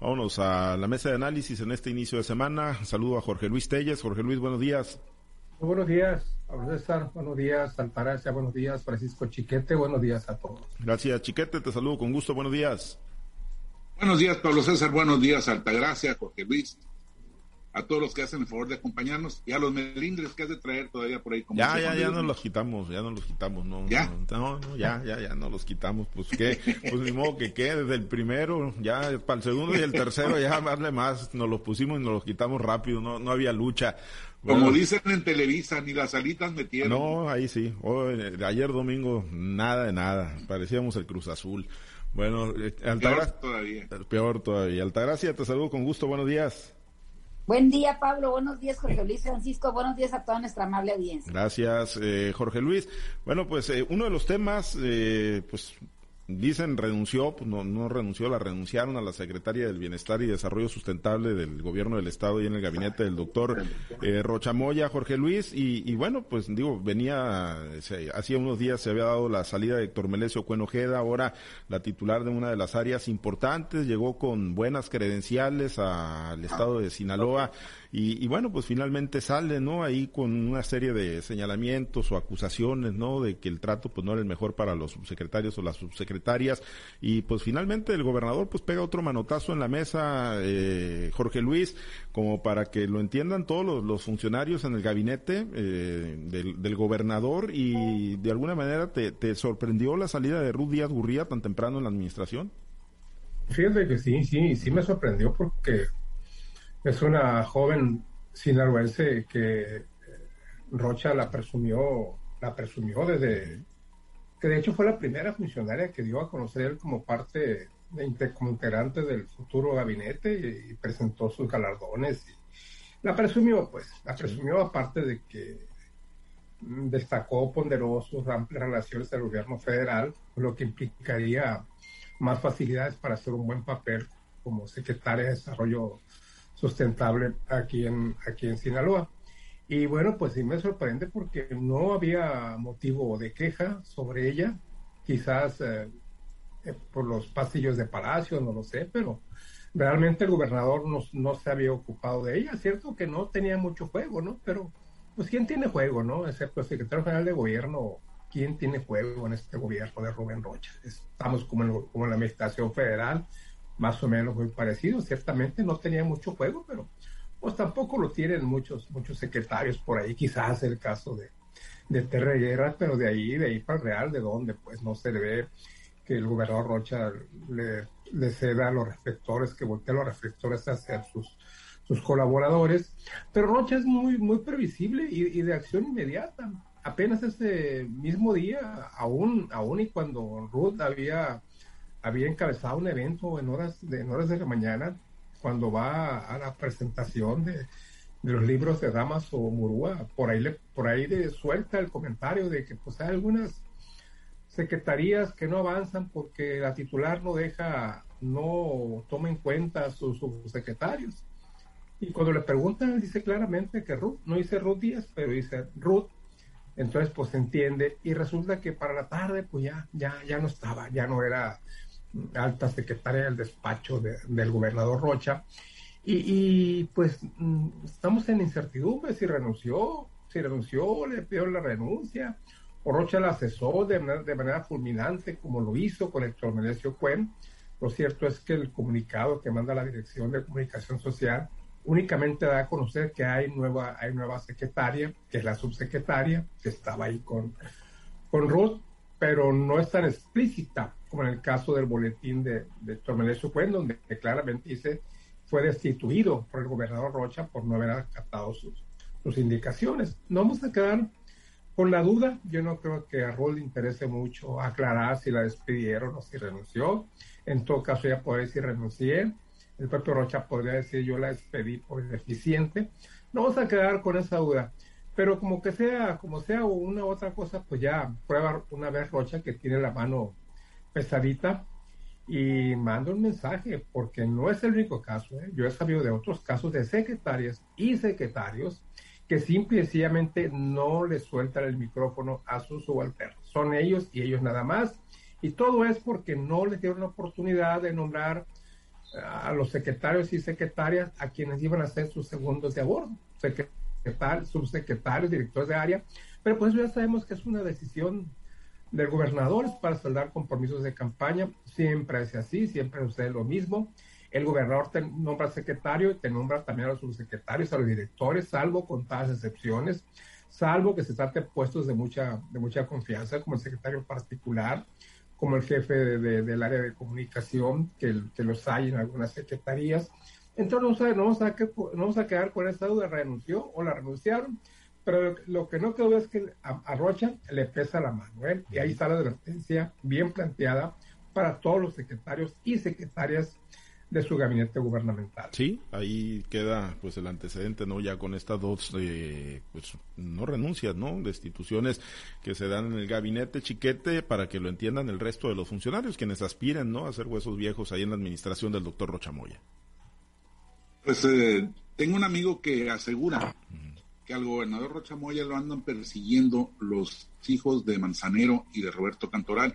Vámonos a la mesa de análisis en este inicio de semana. Saludo a Jorge Luis Telles. Jorge Luis, buenos días. Muy buenos días, Pablo César. Buenos días, Altagracia. Buenos días, Francisco Chiquete. Buenos días a todos. Gracias, Chiquete. Te saludo con gusto. Buenos días. Buenos días, Pablo César. Buenos días, Altagracia, Jorge Luis a todos los que hacen el favor de acompañarnos y a los melindres que has de traer todavía por ahí. Como ya, ya, ya nos los quitamos, ya nos los quitamos, no, ¿Ya? no, no, ya, ya, ya nos los quitamos, pues que, pues ni modo que quede desde el primero, ya para el segundo y el tercero ya darle más, nos los pusimos y nos los quitamos rápido, no, no había lucha. Como dicen en Televisa, ni las alitas metieron. No, ahí sí. Hoy, ayer domingo, nada de nada. Parecíamos el Cruz Azul. Bueno, eh, Altagracia. Peor todavía. Peor todavía. Altagracia, te saludo con gusto. Buenos días. Buen día, Pablo. Buenos días, Jorge Luis Francisco. Buenos días a toda nuestra amable audiencia. Gracias, eh, Jorge Luis. Bueno, pues eh, uno de los temas, eh, pues dicen renunció, pues no, no renunció, la renunciaron a la secretaria del Bienestar y Desarrollo Sustentable del Gobierno del Estado y en el gabinete del doctor eh, Rochamoya, Jorge Luis, y, bueno, pues digo, venía, hacía unos días se había dado la salida de Héctor Melesio Cuenojeda, ahora la titular de una de las áreas importantes, llegó con buenas credenciales al Estado de Sinaloa, y, bueno, pues finalmente sale, ¿no? Ahí con una serie de señalamientos o acusaciones, ¿no? De que el trato pues no era el mejor para los subsecretarios o las subsecretarias. Y pues finalmente el gobernador pues pega otro manotazo en la mesa, eh, Jorge Luis, como para que lo entiendan todos los, funcionarios en el gabinete eh, del, gobernador y de alguna manera te, te sorprendió la salida de Ruth Díaz Gurría tan temprano en la administración. Fíjate que sí, sí, sí me sorprendió porque es una joven sinaloense que eh, Rocha la presumió, la presumió desde que de hecho fue la primera funcionaria que dio a conocer él como parte de, como integrante del futuro gabinete y, presentó sus galardones y la presumió pues la presumió aparte de que destacó ponderó sus amplias relaciones del gobierno federal lo que implicaría más facilidades para hacer un buen papel como secretaria de desarrollo sustentable aquí en, aquí en Sinaloa. Y bueno, pues sí me sorprende porque no había motivo de queja sobre ella, quizás eh, eh, por los pasillos de palacio, no lo sé, pero realmente el gobernador no, no, se había ocupado de ella, cierto que no tenía mucho juego, ¿no? Pero, pues, ¿quién tiene juego, no? Excepto el secretario general de gobierno, ¿quién tiene juego en este gobierno de Rubén Rocha? Estamos como como en la administración federal, más o menos muy parecido. Ciertamente no tenía mucho juego, pero pues tampoco lo tienen muchos, muchos secretarios por ahí, quizás el caso de, de Terre Guerra, pero de ahí, de ahí para el Real, de donde pues no se le ve que el gobernador Rocha le, le ceda a los reflectores, que voltea los reflectores a hacer sus, sus colaboradores. Pero Rocha es muy, muy previsible y, y, de acción inmediata. Apenas ese mismo día, aún, aún y cuando Ruth había había encabezado un evento en horas de, horas de la mañana cuando va a, la presentación de, de, los libros de Damas o Murúa. Por ahí, le, por ahí de suelta el comentario de que pues hay algunas secretarías que no avanzan porque la titular no deja, no toma en cuenta a sus subsecretarios. Y cuando le preguntan, dice claramente que Ruth, no dice Ruth Díaz, pero dice Ruth. Entonces, pues se entiende. Y resulta que para la tarde, pues ya, ya, ya no estaba, ya no era alta secretaria del despacho del gobernador Rocha. Y, pues mm, estamos en incertidumbre si renunció, si renunció, le pidió la renuncia, o Rocha la manera, de manera fulminante, como lo hizo con Héctor Menecio Cuen. Lo cierto es que el comunicado que manda la Dirección de Comunicación Social únicamente da a conocer que hay nueva, hay nueva secretaria, que es la subsecretaria, que estaba ahí con, con Ruth, pero no es tan explícita como en el caso del boletín de, de Tormelesio Cuen, donde claramente dice fue destituido por el gobernador Rocha por no haber acatado sus, sus indicaciones. No vamos a quedar con la duda. Yo no creo que a Rol le interese mucho aclarar si la despidieron o si renunció. En todo caso, ella puede decir renuncié. El propio Rocha podría decir yo la despedí por ineficiente. No vamos a quedar con esa duda. Pero como que sea, como sea una u otra cosa, pues ya prueba una vez Rocha que tiene la mano pesadita y manda un mensaje, porque no es el único caso. ¿eh? Yo he sabido de otros casos de secretarias y secretarios que simple no le sueltan el micrófono a sus subalternos. Son ellos y ellos nada más. Y todo es porque no les dieron la oportunidad de nombrar a los secretarios y secretarias a quienes iban a ser sus segundos de abordo, secretarios, subsecretarios, directores de área, pero pues ya sabemos que es una decisión del gobernador para saldar compromisos de campaña, siempre es así, siempre sucede lo mismo. El gobernador te nombra secretario y te nombra también a los subsecretarios, a los directores, salvo con todas excepciones, salvo que se trate de puestos de mucha, de mucha confianza, como el secretario particular, como el jefe del área de comunicación, que, que, los hay en algunas secretarías. Entonces no, vamos a, no vamos a quedar con esa duda, renunció o la renunciaron, pero lo que no quedó es que a, Rocha le pesa la mano, ¿eh? y ahí está la advertencia bien planteada para todos los secretarios y secretarias de su gabinete gubernamental. Sí, ahí queda pues el antecedente, ¿no? Ya con estas dos, eh, pues no renuncias, ¿no? Destituciones que se dan en el gabinete chiquete para que lo entiendan el resto de los funcionarios, quienes aspiren, ¿no? A ser huesos viejos ahí en la administración del doctor Rochamoya. Pues eh, tengo un amigo que asegura que al gobernador Rochamoya lo andan persiguiendo los hijos de Manzanero y de Roberto Cantoral,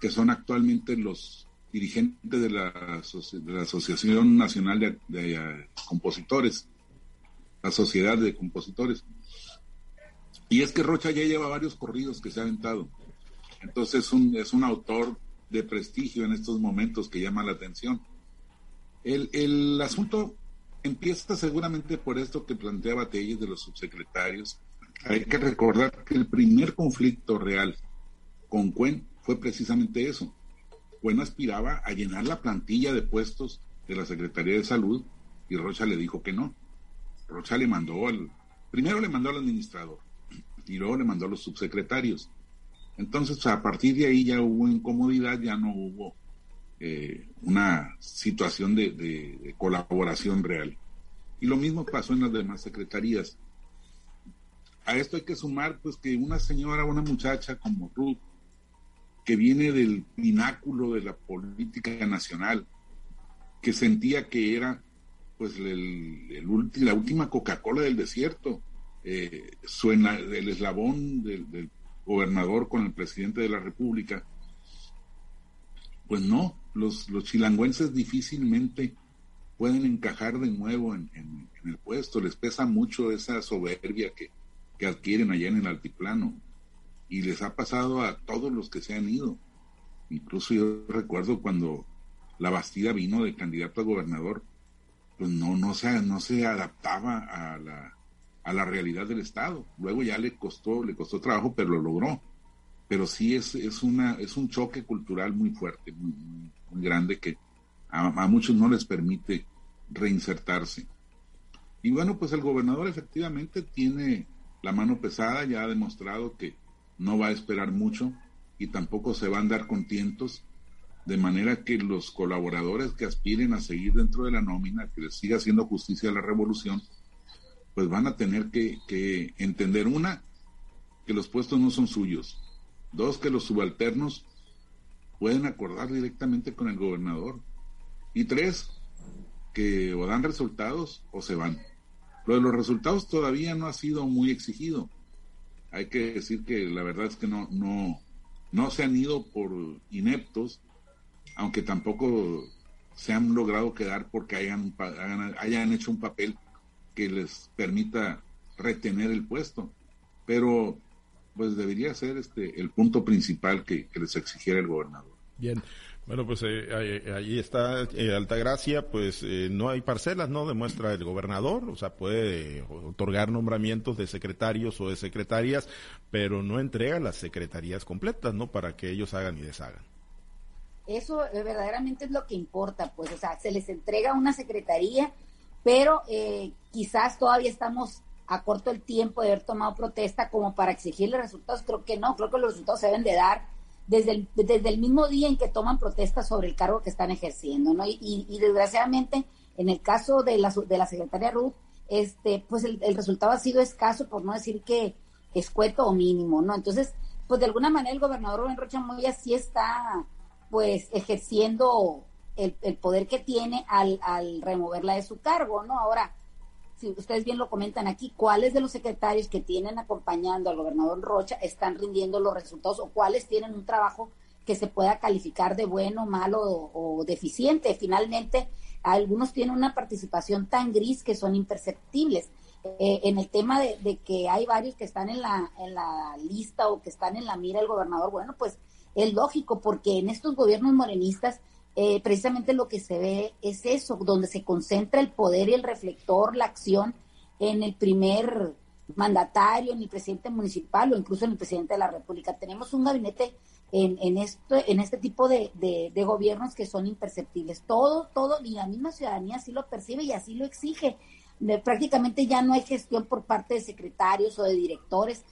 que son actualmente los dirigente de la, de la Asociación Nacional de, eh, Compositores, la Sociedad de Compositores. Y es que Rocha ya lleva varios corridos que se ha aventado. Entonces es un, es un autor de prestigio en estos momentos que llama la atención. El, el asunto empieza seguramente por esto que planteaba Telles de los subsecretarios. Hay que recordar que el primer conflicto real con Cuen fue precisamente eso, bueno aspiraba a llenar la plantilla de puestos de la Secretaría de Salud y Rocha le dijo que no. Rocha le mandó al, primero le mandó al administrador y luego le mandó a los subsecretarios. Entonces, a partir de ahí ya hubo incomodidad, ya no hubo eh, una situación de, colaboración real. Y lo mismo pasó en las demás secretarías. A esto hay que sumar, pues, que una señora, una muchacha como Ruth, que viene del pináculo de la política nacional, que sentía que era pues la última Coca-Cola del desierto, eh, suena el eslabón del, gobernador con el presidente de la República. Pues no, los, los chilangüenses difícilmente pueden encajar de nuevo en, el puesto, les pesa mucho esa soberbia que, que adquieren allá en el altiplano y les ha pasado a todos los que se han ido. Incluso yo recuerdo cuando la Bastida vino de candidato a gobernador, pues no, no se, no se adaptaba a la, a la realidad del Estado. Luego ya le costó, le costó trabajo, pero lo logró. Pero sí es, es una, es un choque cultural muy fuerte, muy, grande que a, muchos no les permite reinsertarse. Y bueno, pues el gobernador efectivamente tiene la mano pesada, ya ha demostrado que no va a esperar mucho y tampoco se van a dar contientos, de manera que los colaboradores que aspiren a seguir dentro de la nómina, que les siga haciendo justicia a la revolución, pues van a tener que entender una, que los puestos no son suyos, dos, que los subalternos pueden acordar directamente con el gobernador, y tres, que o dan resultados o se van. Lo de los resultados todavía no ha sido muy exigido hay que decir que la verdad es que no, no, no se han ido por ineptos, aunque tampoco se han logrado quedar porque hayan, hayan hecho un papel que les permita retener el puesto. Pero pues debería ser este el punto principal que les exigiera el gobernador. Bien, bueno, pues eh, ahí, está eh, Altagracia, pues eh, no hay parcelas, ¿no? Demuestra el gobernador, o sea, puede otorgar nombramientos de secretarios o de secretarias, pero no entrega las secretarías completas, ¿no? Para que ellos hagan y deshagan. Eso verdaderamente es lo que importa, pues, o sea, se les entrega una secretaría, pero quizás todavía estamos corto el tiempo de haber tomado protesta como para exigirle resultados. Creo que no, creo que los resultados se deben de dar desde el, desde el mismo día en que toman protestas sobre el cargo que están ejerciendo, ¿no? Y, y, desgraciadamente, en el caso de la, de la secretaria Ruth, este, pues el, resultado ha sido escaso, por no decir que escueto o mínimo, ¿no? Entonces, pues de alguna manera el gobernador Rubén Rocha Moya sí está, pues, ejerciendo el, el poder que tiene al, al removerla de su cargo, ¿no? Ahora, si ustedes bien lo comentan aquí, cuáles de los secretarios que tienen acompañando al gobernador Rocha están rindiendo los resultados o cuáles tienen un trabajo que se pueda calificar de bueno, malo o, deficiente. Finalmente, algunos tienen una participación tan gris que son imperceptibles. Eh, en el tema de, que hay varios que están en la, en la lista o que están en la mira del gobernador, bueno, pues es lógico, porque en estos gobiernos morenistas eh, precisamente lo que se ve es eso, donde se concentra el poder y el reflector, la acción en el primer mandatario, en el presidente municipal o incluso en el presidente de la República. Tenemos un gabinete en, en, esto, en este tipo de, de, gobiernos que son imperceptibles. Todo, todo, y la misma ciudadanía así lo percibe y así lo exige. prácticamente ya no hay gestión por parte de secretarios o de directores.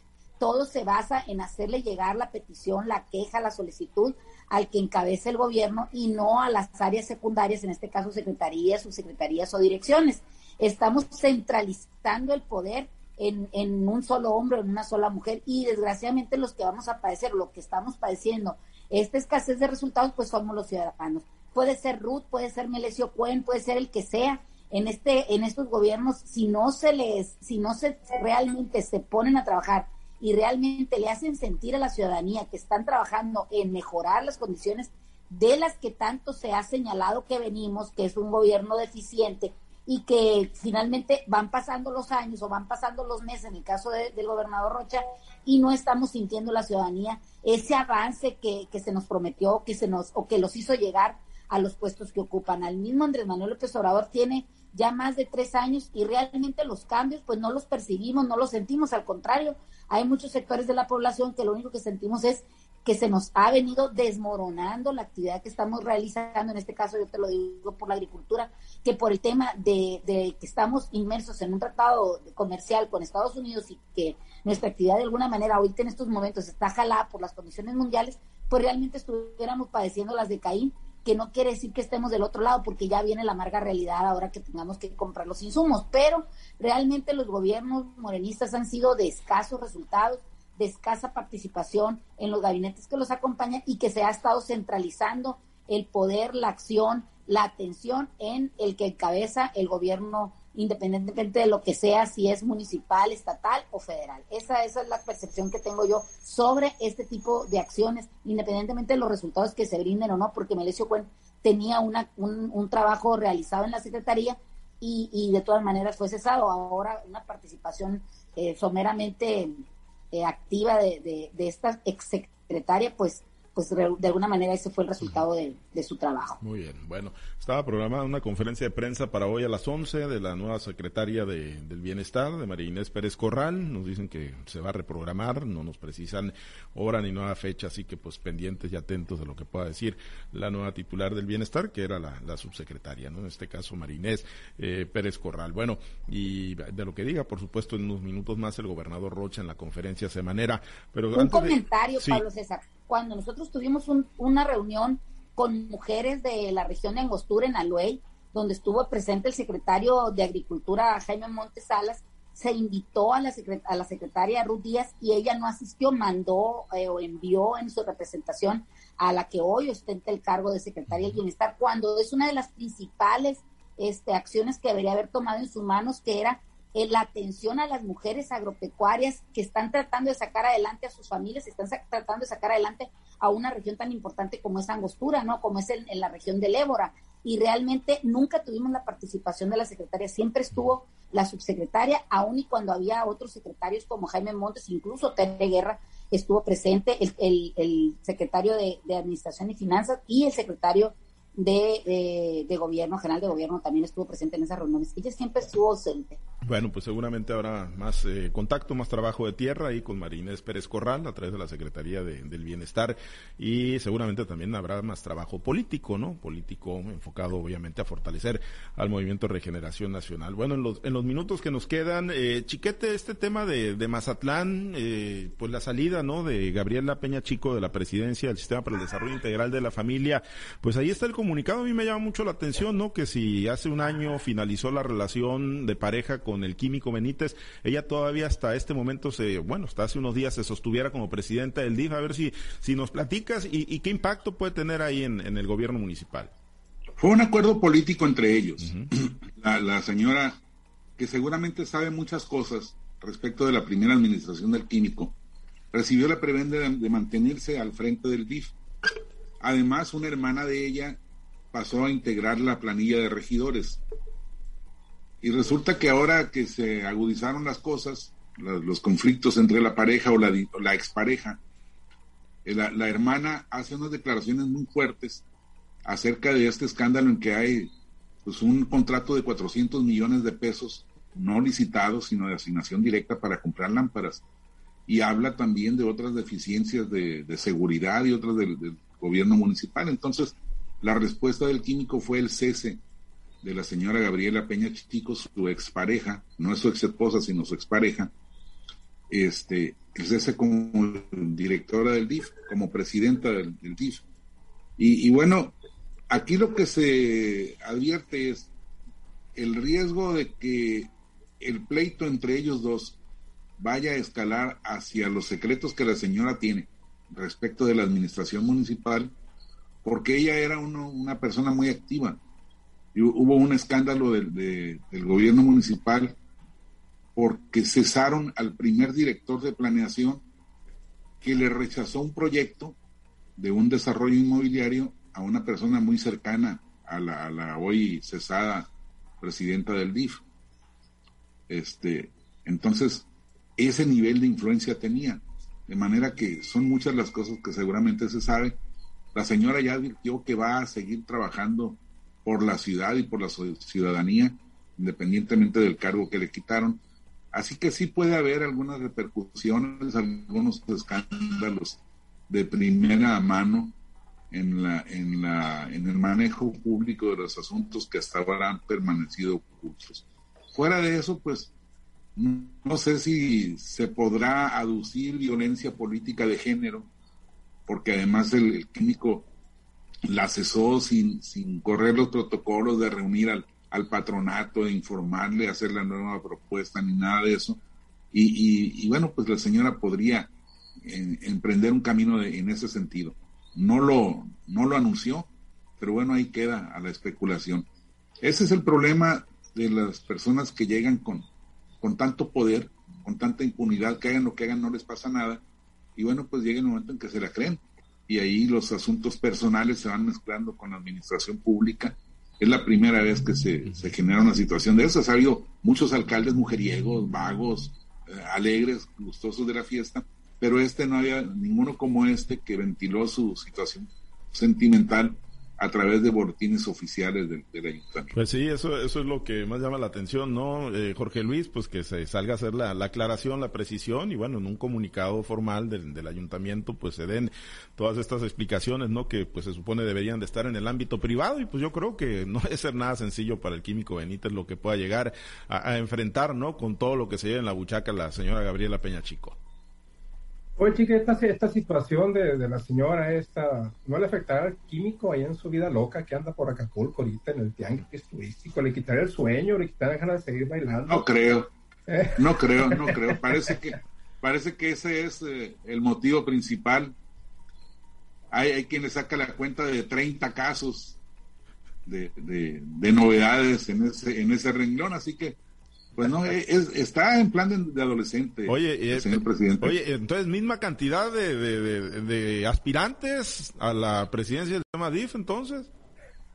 Todo se basa en hacerle llegar la petición, la queja, la solicitud al que encabece el gobierno y no a las áreas secundarias, en este caso secretarías, subsecretarías o direcciones. Estamos centralizando el poder en, un solo hombre, en una sola mujer, y desgraciadamente los que vamos a padecer, lo que estamos padeciendo, esta escasez de resultados, pues somos los ciudadanos. Puede ser Ruth, puede ser Melesio Cuen, puede ser el que sea. En este, en estos gobiernos, si no se les, si no se realmente se ponen a trabajar y realmente le hacen sentir a la ciudadanía que están trabajando en mejorar las condiciones de las que tanto se ha señalado que venimos, que es un gobierno deficiente, y que finalmente van pasando los años o van pasando los meses, en el caso del gobernador Rocha, y no estamos sintiendo la ciudadanía ese avance que, que se nos prometió, que se nos, o que los hizo llegar a los puestos que ocupan. Al mismo Andrés Manuel López Obrador tiene ya más de tres años y realmente los cambios pues no los percibimos, no los sentimos, al contrario, hay muchos sectores de la población que lo único que sentimos es que se nos ha venido desmoronando la actividad que estamos realizando, en este caso yo te lo digo por la agricultura, que por el tema de, que estamos inmersos en un tratado comercial con Estados Unidos y que nuestra actividad de alguna manera ahorita en estos momentos está jalada por las condiciones mundiales, pues realmente estuviéramos padeciendo las de Caín, que no quiere decir que estemos del otro lado, porque ya viene la amarga realidad ahora que tengamos que comprar los insumos, pero realmente los gobiernos morenistas han sido de escasos resultados, de escasa participación en los gabinetes que los acompañan y que se ha estado centralizando el poder, la acción, la atención en el que encabeza el gobierno independientemente de lo que sea, si es municipal, estatal o federal. Esa, esa es la percepción que tengo yo sobre este tipo de acciones, independientemente de los resultados que se brinden o no, porque Melesio Cuen tenía una, un, trabajo realizado en la Secretaría y, y, de todas maneras fue cesado. Ahora una participación eh, someramente eh, activa de, de, de esta exsecretaria, pues pues de alguna manera ese fue el resultado de, su trabajo. Muy bien, bueno, estaba programada una conferencia de prensa para hoy a las 11 de la nueva secretaria de, del Bienestar, de María Inés Pérez Corral, nos dicen que se va a reprogramar, no nos precisan hora ni nueva fecha, así que pues pendientes y atentos de lo que pueda decir la nueva titular del Bienestar, que era la, subsecretaria, ¿no? En este caso María Inés eh, Pérez Corral. Bueno, y de lo que diga, por supuesto, en unos minutos más el gobernador Rocha en la conferencia semanera. Pero Un comentario, Pablo César cuando nosotros tuvimos una reunión con mujeres de la región de Angostura en Aluey, donde estuvo presente el secretario de Agricultura Jaime Montes Salas, se invitó a la, a la secretaria Ruth Díaz y ella no asistió, mandó eh, o envió en su representación a la que hoy ostenta el cargo de secretaria del Bienestar, cuando es una de las principales este, acciones que debería haber tomado en sus manos, que era la atención a las mujeres agropecuarias que están tratando de sacar adelante a sus familias, están tratando de sacar adelante a una región tan importante como es Angostura, ¿no? Como es en, la región del Ébora. Y realmente nunca tuvimos la participación de la secretaria, siempre estuvo la subsecretaria, aun y cuando había otros secretarios como Jaime Montes, incluso Tere Guerra estuvo presente, el, secretario de, de Administración y Finanzas y el secretario de, de, gobierno, general de gobierno, también estuvo presente en esas reuniones. Ella siempre estuvo ausente. Bueno, pues seguramente habrá más eh, contacto, más trabajo de tierra ahí con Marínez Pérez Corral a través de la Secretaría del Bienestar y seguramente también habrá más trabajo político, ¿no? Político enfocado obviamente a fortalecer al Movimiento Regeneración Nacional. Bueno, en los, en los minutos que nos quedan, eh, Chiquete, este tema de, de Mazatlán, eh, pues la salida, ¿no? De Gabriela Peña Chico de la presidencia del Sistema para el Desarrollo Integral de la Familia, pues ahí está el comunicado a mí me llama mucho la atención, ¿no? Que si hace un año finalizó la relación de pareja con el químico Benítez, ella todavía hasta este momento se, bueno, hasta hace unos días se sostuviera como presidenta del DIF. A ver si, si nos platicas y, qué impacto puede tener ahí en, el gobierno municipal. Fue un acuerdo político entre ellos. la, señora, que seguramente sabe muchas cosas respecto de la primera administración del químico, recibió la prebenda de, mantenerse al frente del DIF Además, una hermana de ella pasó a integrar la planilla de regidores. Y resulta que ahora que se agudizaron las cosas, los, conflictos entre la pareja o la, la expareja, eh, la, la, hermana hace unas declaraciones muy fuertes acerca de este escándalo en que hay pues, un contrato de 400 millones de pesos no licitados, sino de asignación directa para comprar lámparas. Y habla también de otras deficiencias de, seguridad y otras del, gobierno municipal. Entonces, la respuesta del químico fue el cese de la señora Gabriela Peña Chico, su expareja, no es su ex esposa, sino su expareja, este, cese como directora del DIF, como presidenta del, DIF. Y, y, bueno, aquí lo que se advierte es el riesgo de que el pleito entre ellos dos vaya a escalar hacia los secretos que la señora tiene respecto de la administración municipal, porque ella era una persona muy activa. Y hubo un escándalo del gobierno municipal porque cesaron al primer director de planeación que le rechazó un proyecto de un desarrollo inmobiliario a una persona muy cercana a la, a la hoy cesada presidenta del DIF. Este, entonces, ese nivel de influencia tenía. De manera que son muchas las cosas que seguramente se sabe. La señora ya advirtió que va a seguir trabajando por la ciudad y por la ciudadanía, independientemente del cargo que le quitaron. Así que sí puede haber algunas repercusiones, algunos escándalos de primera mano en la en la en el manejo público de los asuntos que hasta ahora han permanecido ocultos. Fuera de eso, pues no sé si se podrá aducir violencia política de género, porque además el, químico la cesó sin, sin correr los protocolos de reunir al, al patronato, de informarle, hacer la nueva propuesta, ni nada de eso. Y, y, bueno, pues la señora podría emprender un camino en ese sentido. No lo, no lo anunció, pero bueno, ahí queda a la especulación. Ese es el problema de las personas que llegan con, con tanto poder, con tanta impunidad, que hagan lo que hagan, no les pasa nada. Y bueno, pues llega el momento en que se la creen. Y ahí los asuntos personales se van mezclando con la administración pública. Es la primera vez que se, se genera una situación de esas. Ha habido muchos alcaldes mujeriegos, vagos, eh, alegres, gustosos de la fiesta, pero este no había ninguno como este que ventiló su situación sentimental a través de boletines oficiales del, ayuntamiento. Pues sí, eso, eso es lo que más llama la atención, ¿no? Eh, Jorge Luis, pues que se salga a hacer la, aclaración, la precisión y bueno, en un comunicado formal del, del, ayuntamiento pues se den todas estas explicaciones, ¿no? Que pues se supone deberían de estar en el ámbito privado y pues yo creo que no debe ser nada sencillo para el químico Benítez lo que pueda llegar a, enfrentar, ¿no? Con todo lo que se lleva en la buchaca la señora Gabriela Peña Chico. Oye, chica, esta, esta situación de, la señora esta, ¿no le afectará al químico ahí en su vida loca que anda por Acapulco ahorita en el tianguis turístico? ¿Le quitará el sueño? ¿Le quitará ganas de seguir bailando? No creo, ¿Eh? no creo, no creo. Parece que, parece que ese es eh, el motivo principal. Hay, hay quien le saca la cuenta de 30 casos de, de novedades en ese, en ese renglón, así que pues no, está en plan de, adolescente. Oye, señor presidente. Oye, entonces, misma cantidad de, aspirantes a la presidencia del tema DIF, entonces.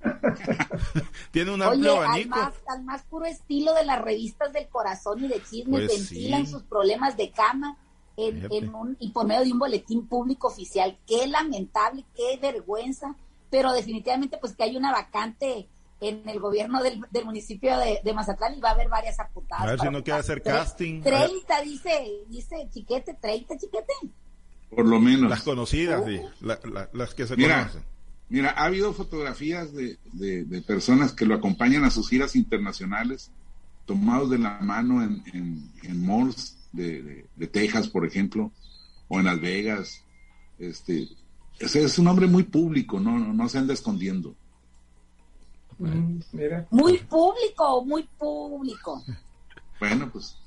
Tiene un amplio abanico. Al más, al más, puro estilo de las revistas del corazón y de chismes, pues ventilan sus problemas de cama en, en un, y por medio de un boletín público oficial. Qué lamentable, qué vergüenza, pero definitivamente pues que hay una vacante en el gobierno del, municipio de, Mazatlán y va a haber varias apuntadas. A ver si no quiere hacer casting. 30, dice, dice Chiquete, 30 Chiquete. Por lo menos. Las conocidas, sí, las que se conocen. Mira, ha habido fotografías de, de, personas que lo acompañan a sus giras internacionales, tomados de la mano en, en, malls de, de, Texas, por ejemplo, o en Las Vegas. Este, ese es un hombre muy público, no, no, no se anda escondiendo. Mm, muy público, muy público. Bueno, pues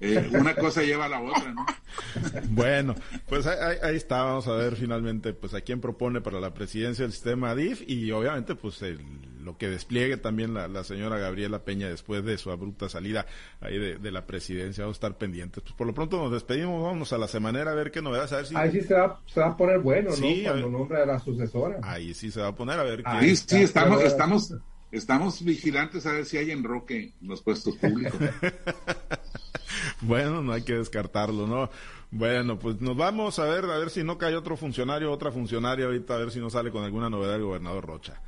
eh, una cosa lleva a la otra, ¿no? Bueno, pues ahí, está, vamos a ver finalmente pues a quién propone para la presidencia del sistema DIF y obviamente pues el, lo que despliegue también la, señora Gabriela Peña después de su abrupta salida ahí de, la presidencia. Vamos a estar pendientes. Pues por lo pronto nos despedimos, vamos a la semanera a ver qué novedades. A ver si... Ahí sí se va, se va a poner bueno, ¿no? Cuando nombre a la sucesora. Ahí sí se va a poner a ver. Ahí sí, estamos, estamos, estamos vigilantes a ver si hay enroque en los puestos públicos. bueno, no hay que descartarlo, ¿no? Bueno, pues nos vamos a ver, a ver si no cae otro funcionario, otra funcionaria ahorita, a ver si no sale con alguna novedad el gobernador Rocha.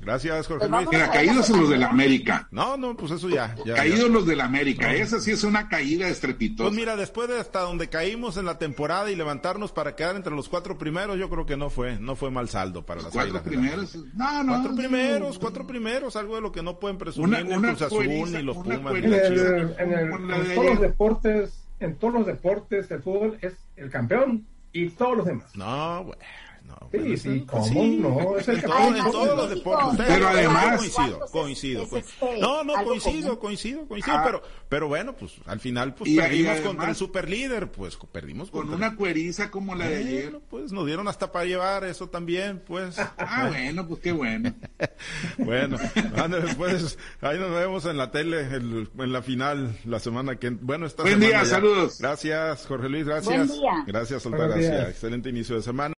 Gracias, Jorge pues Luis. Mira, caídos los de la América. No, no, pues eso ya. caídos los de la América. Esa sí es una caída estrepitosa. Pues mira, después de hasta donde caímos en la temporada y levantarnos para quedar entre los cuatro primeros, yo creo que no fue, no fue mal saldo para las Cuatro primeros. No, no. Cuatro primeros, cuatro primeros, algo de lo que no pueden presumir ni Cruz Azul ni los Pumas. en todos los deportes en todos los deportes, el fútbol es el campeón y todos los demás. No, güey. No, sí, sí, ¿cómo no? Es el campeón en todos los deportes. Pero además coincido, coincido. no, no, coincido, coincido, coincido, ah. pero, pero bueno, pues al final pues perdimos contra el superlíder, pues perdimos con una cueriza como la de ayer. Pues nos dieron hasta para llevar eso también, pues. ah, bueno, pues qué bueno. bueno, pues ahí nos vemos en la tele en la final la semana que bueno, esta Buen día, saludos. Gracias, Jorge Luis, gracias. Buen día. Gracias, Altagracia. Excelente inicio de semana.